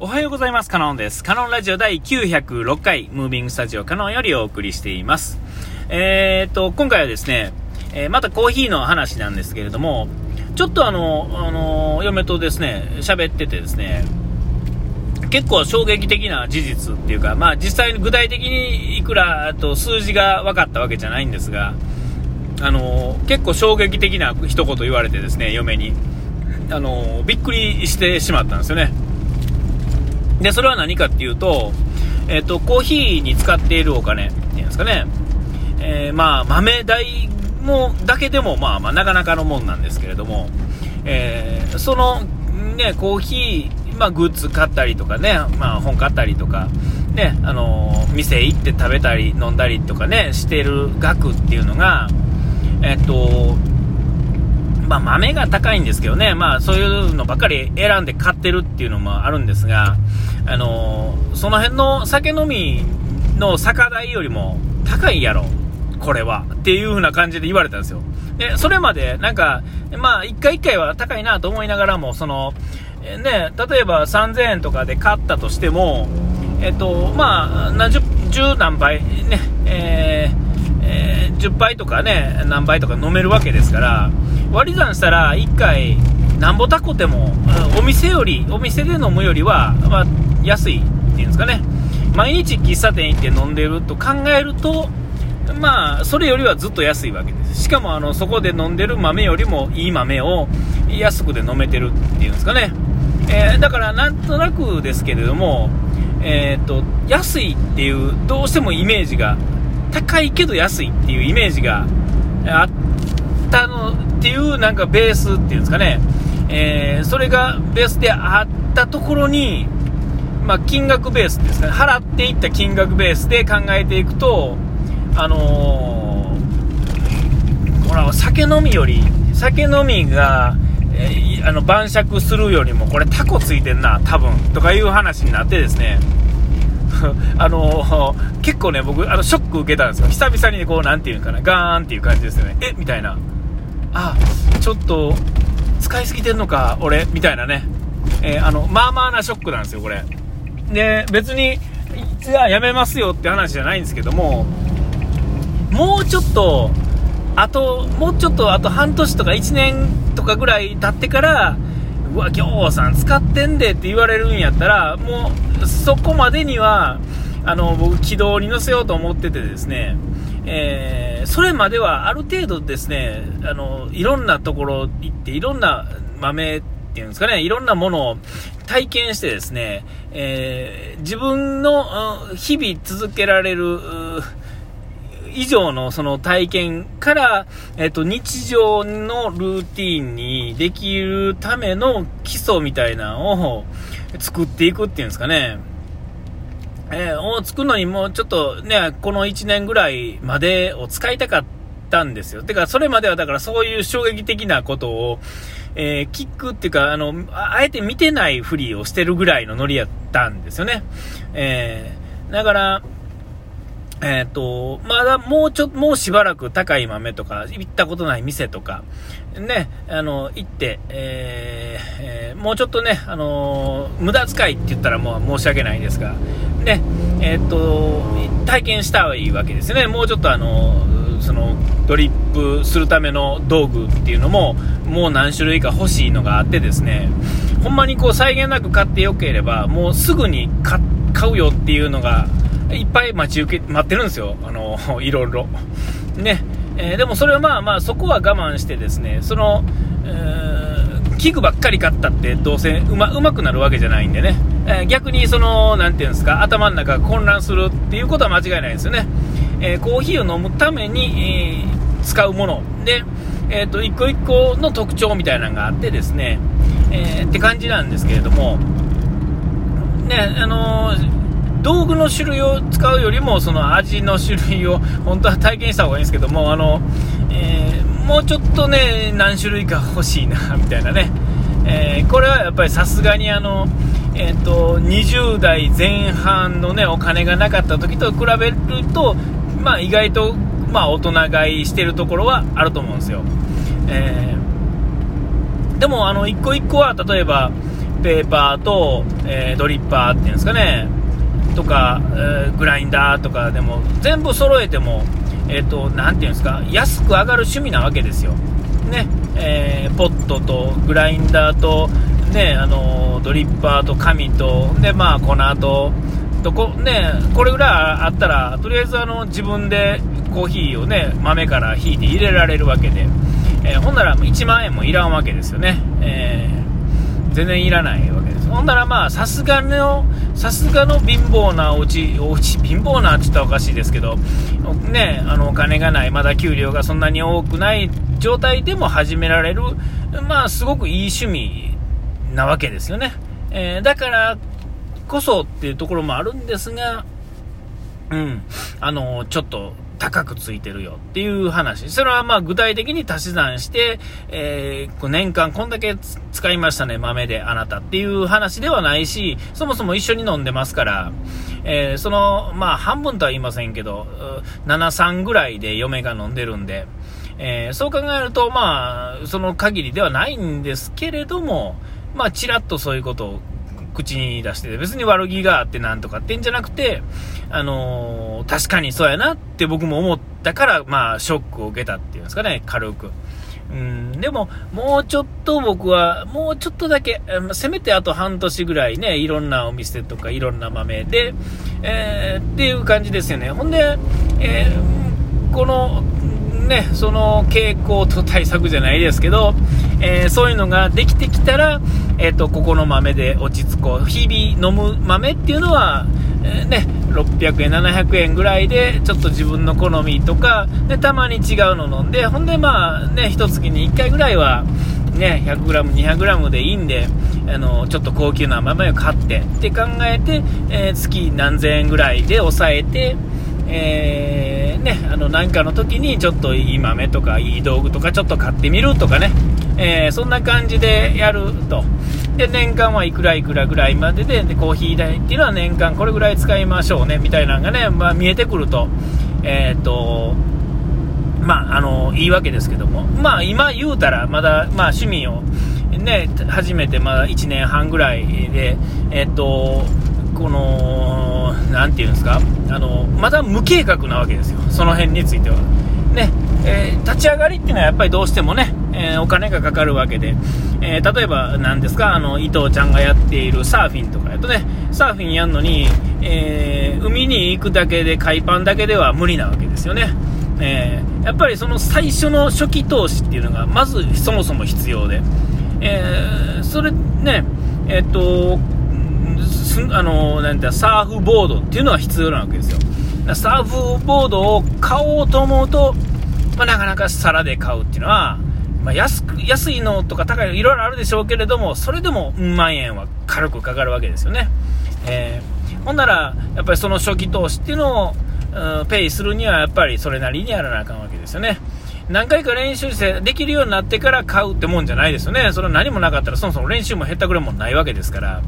おはようございます。カノンです。カノンラジオ第906回、ムービングスタジオカノンよりお送りしています。えー、っと、今回はですね、えーまたコーヒーの話なんですけれども、ちょっとあの、あの、嫁とですね、喋っててですね、結構衝撃的な事実っていうか、まあ実際に具体的にいくらと数字が分かったわけじゃないんですが、あの、結構衝撃的な一言言われてですね、嫁に。あの、びっくりしてしまったんですよね。で、それは何かっていうと、えっ、と、コーヒーに使っているお金っていうんですかね、えーまあ、豆代も、だけでも、まあ、まあ、なかなかのもんなんですけれども、えーその、ね、コーヒー、まあ、グッズ買ったりとかね、まあ、本買ったりとか、ね、あのー店行って食べたり飲んだりとかね、してる額っていうのが、えっ、と、まあ、豆が高いんですけどね、まあ、そういうのばっかり選んで買ってるっていうのもあるんですが、あのーその辺の酒飲みの酒代よりも高いやろ、これは。っていう風な感じで言われたんですよ。で、それまで、なんか、まあ、一回一回は高いなと思いながらも、その、えね、例えば3000円とかで買ったとしても、えっ、と、まあ、何十、十何倍、ね、えーえー10杯とかね、何杯とか飲めるわけですから、割り算したら1回、なんぼたこても、お店より、お店で飲むよりは、まあ、安いっていうんですかね。毎日喫茶店行って飲んでると考えると、まあ、それよりはずっと安いわけです。しかも、あの、そこで飲んでる豆よりもいい豆を安くで飲めてるっていうんですかね。えーだから、なんとなくですけれども、えーっと、安いっていう、どうしてもイメージが、高いけど安いっていうイメージがあってたのっていうなんかベースっていうんですかね、えーそれがベースであったところに、まあ、金額ベースですかね、払っていった金額ベースで考えていくと、あのーほら、酒飲みより、酒飲みが、えーあの晩酌するよりも、これ、タコついてんな、多分とかいう話になってですね、あのー結構ね、僕、あのショック受けたんですよ、久々にこう、なんていうのかな、ガーンっていう感じですよね、えみたいな、あちょっと使いすぎてんのか、俺みたいなね、えーあのまあまあなショックなんですよ、これ。で、別に、じゃあやめますよって話じゃないんですけども、もうちょっと、あと、もうちょっと、あと半年とか1年とかぐらい経ってから、うわ、ぎょうさん使ってんでって言われるんやったら、もう、そこまでには、あの、僕、軌道に乗せようと思っててですね、えーそれまではある程度ですね、あの、いろんなところ行って、いろんな豆っていうんですかね、いろんなものを体験してですね、えー自分の日々続けられる、以上のその体験から、えっと、日常のルーティンにできるための基礎みたいなのを作っていくっていうんですかね。えーを作るのにもうちょっとね、この1年ぐらいまでを使いたかったんですよ。てか、それまではだからそういう衝撃的なことを、えー聞くっていうか、あの、あえて見てないふりをしてるぐらいのノリやったんですよね。えーだから、えっ、と、まだもうちょっと、もうしばらく高い豆とか、行ったことない店とか、ね、あの、行って、えーえーもうちょっとね、あの無駄遣いって言ったらもう申し訳ないですが、ね、えっ、と、体験したいわけですね。もうちょっとあのその、ドリップするための道具っていうのも、もう何種類か欲しいのがあってですね、ほんまにこう際限なく買ってよければ、もうすぐに買買うよっていうのが、いっぱい待ち受け、待ってるんですよ。あの、いろいろ。ね。えーでもそれはまあまあ、そこは我慢してですね、その、えー器具ばっかり買ったってどうせうまうまくなるわけじゃないんでね、え逆にその、なていうんですか、頭の中が混乱するっていうことは間違いないですよね。えーコーヒーを飲むために、えー使うもので、えっ、と、一個一個の特徴みたいなのがあってですね、えって感じなんですけれども、ね、あの道具の種類を使うよりも、その味の種類を本当は体験した方がいいんですけども、あの、えもうちょっとね、何種類か欲しいな、みたいなね。えこれはやっぱりさすがにあの、えっ、と、20代前半のね、お金がなかった時と比べると、まあ意外と、まあ大人買いしてるところはあると思うんですよ。えーでも、あの、一個一個は、例えば、ペーパーと、えー、ドリッパーっていうんですかね、とか、えー、グラインダーとかでも、全部揃えても、え、ー、と、なていうんですか、安く上がる趣味なわけですよ。ね、えー、ポットとグラインダーと、ね、あのドリッパーと紙と、で、まあ、粉と、とこね、これぐらいあったら、とりあえずあの自分でコーヒーをね、豆からひいて入れられるわけで、えー、ほんなら1万円もいらんわけですよね。えー、全然いらないわけです。ほんならまあ、さすがの、さすがの貧乏なお家、お家、貧乏なって言ったらおかしいですけど、ね、あの、お金がない、まだ給料がそんなに多くない状態でも始められる、まあ、すごくいい趣味なわけですよね。えー、だからこそっていうところもあるんですが、うん、あの、ちょっと高くついてるよっていう話。それはまあ具体的に足し算して、えー、年間こんだけ使いましたね、豆であなたっていう話ではないし、そもそも一緒に飲んでますから、えー、その、まあ半分とは言いませんけど、7、3ぐらいで嫁が飲んでるんで、えー、そう考えると、まあ、その限りではないんですけれども、まあ、ちらっとそういうことを口に出して、別に悪気があってなんとかってんじゃなくて、あのー、確かにそうやなって僕も思ったから、まあ、ショックを受けたっていうんですかね、軽く。うん、でも、もうちょっと僕は、もうちょっとだけ、せめてあと半年ぐらいね、いろんなお店とかいろんな豆で、えー、っていう感じですよね。ほんで、えー、この、ね、その傾向と対策じゃないですけど、えー、そういうのができてきたら、えーと、ここの豆で落ち着こう。日々飲む豆っていうのは、えー、ね、600円、700円ぐらいでちょっと自分の好みとかでたまに違うの飲んでほんでまあね一月に1回ぐらいはね、100g、200g でいいんで、あの、ちょっと高級な豆を買ってって考えて、えー、月何千円ぐらいで抑えて、えー、ね、あの、なんかの時にちょっといい豆とかいい道具とかちょっと買ってみるとかね、えー、そんな感じでやると。で、年間はいくらいくらぐらいまでで、で、コーヒー代っていうのは年間これぐらい使いましょうね、みたいなのがね、まあ見えてくると、えっ、と、まあ、あの、いいわけですけども、まあ今言うたら、まだ、まあ趣味を、ね、初めてまだ1年半ぐらいで、えっ、と、この、なていうんですか、あの、まだ無計画なわけですよ、その辺については。ね、えー、立ち上がりっていうのはやっぱりどうしてもね、えー、お金がかかるわけで、えー、例えば何ですか、あの、伊藤ちゃんがやっているサーフィンとかやとね、サーフィンやるのに、え海に行くだけで、海パンだけでは無理なわけですよね。えやっぱりその最初の初期投資っていうのが、まずそもそも必要で、えそれね、えっと、あのなんてサーフボードっていうのは必要なわけですよ。サーフボードを買おうと思うと、まあ、なかなか皿で買うっていうのは、まあ、安く、安いのとか高いのいろいろあるでしょうけれども、それでも、万円は軽くかかるわけですよね。えー、ほんなら、やっぱりその初期投資っていうのを、ペイするには、やっぱりそれなりにやらなあかんわけですよね。何回か練習してできるようになってから買うってもんじゃないですよね。それは何もなかったらそもそも練習も減ったくれもないわけですから。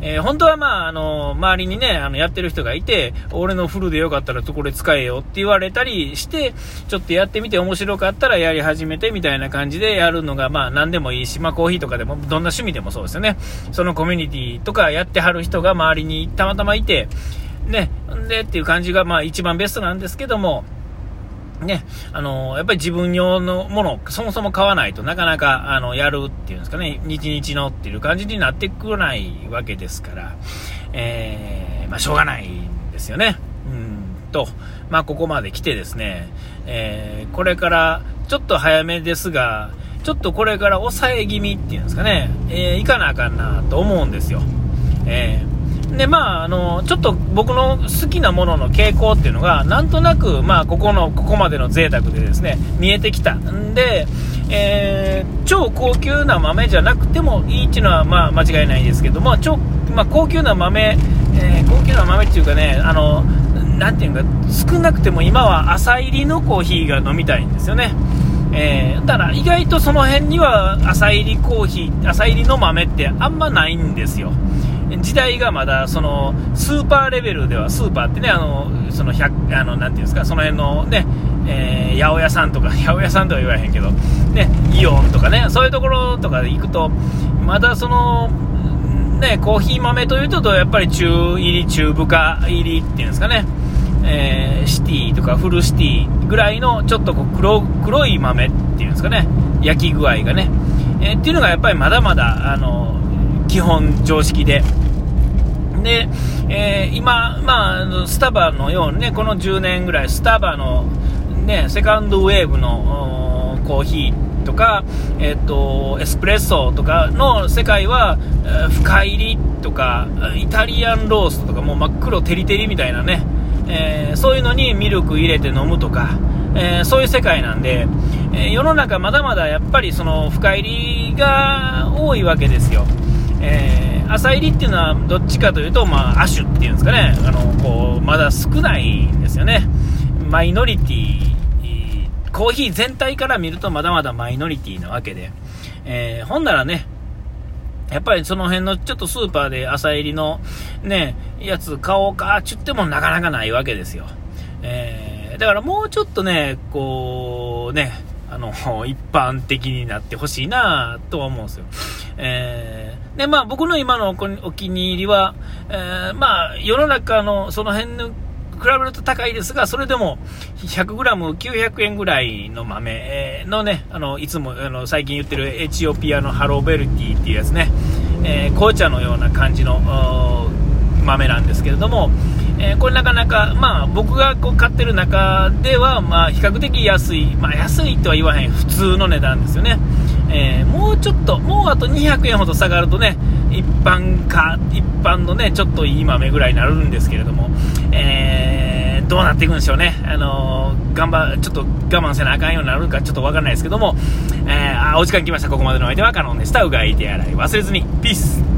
えー、本当はまあ、あの、周りにね、あの、やってる人がいて、俺のフルでよかったらこれ使えよって言われたりして、ちょっとやってみて面白かったらやり始めてみたいな感じでやるのが、まあ、何でもいいし、まあ、コーヒーとかでも、どんな趣味でもそうですよね。そのコミュニティとかやってはる人が周りにたまたまいて、ね、んでっていう感じが、まあ、一番ベストなんですけども、ね、あの、やっぱり自分用のものをそもそも買わないとなかなか、あの、やるっていうんですかね、日々のっていう感じになってくないわけですから、えー、まあ、しょうがないんですよね。うんと、まあ、ここまで来てですね、えー、これから、ちょっと早めですが、ちょっとこれから抑え気味っていうんですかね、えー、いかなあかんなと思うんですよ。えーで、まあ、あの、ちょっと僕の好きなものの傾向っていうのが、なんとなく、まあ、ここの、ここまでの贅沢でですね、見えてきた。んで、えー、超高級な豆じゃなくてもいいっていうのは、まあ、間違いないですけども、超、まあ、高級な豆、えー、高級な豆っていうかね、あの、なんていうか、少なくても今は朝入りのコーヒーが飲みたいんですよね。えー、だから意外とその辺には朝入りコーヒー、朝入りの豆ってあんまないんですよ。時代がまだそのスーパーレベルではスーパーってねあのその100あのなていうんですかその辺のね、えー、八百屋さんとか 八百屋さんとは言わへんけどねイオンとかねそういうところとかで行くとまだそのね、コーヒー豆というと、やっぱり中入り、中深入りっていうんですかね、えー、シティとかフルシティぐらいのちょっとこう黒黒い豆っていうんですかね、焼き具合がね、えー、っていうのがやっぱりまだまだ、あの、基本常識で。で、えー、今、まあ、スタバのようにね、この10年ぐらい、スタバの、ね、セカンドウェーブのコーヒーとか、えーと、エスプレッソとかの世界は、深入りとかイタリアンローストとかもう真っ黒テリテリみたいなね、えー、そういうのにミルク入れて飲むとか、えー、そういう世界なんで、え世の中まだまだやっぱりその深入りが多いわけですよ。えー、朝入りっていうのはどっちかというと、まあ、亜種っていうんですかね、あのこうまだ少ないんですよね、マイノリティコーヒー全体から見るとまだまだマイノリティなわけで、えー、ほんならね、やっぱりその辺のちょっとスーパーで朝入りのね、やつ買おうかちゅってもなかなかないわけですよ。えー、だからもうちょっとね、こうね、あの、一般的になってほしいなとは思うんですよ。えー、で、まあ僕の今のお気に入りは、えー、まあ世の中のその辺の比べると高いですが、それでも 100g900 円ぐらいの豆のね、あの、いつも、あの、最近言ってるエチオピアのハローベルティっていうやつね、えー、紅茶のような感じの豆なんですけれども、えー、これなかなか、まあ、僕がこう買ってる中では、まあ、比較的安い、まあ、安いとは言わへん普通の値段ですよね。えー、もうちょっと、もうあと200円ほど下がるとね、一般か、一般のね、ちょっといい豆ぐらいになるんですけれども、えー、どうなっていくんでしょうね。あのー、頑張、ちょっと我慢せなあかんようになるかちょっとわかんないですけども、えー、あ、お時間来ました。ここまでの相手はカノンでした。うがい手洗い忘れずに。ピース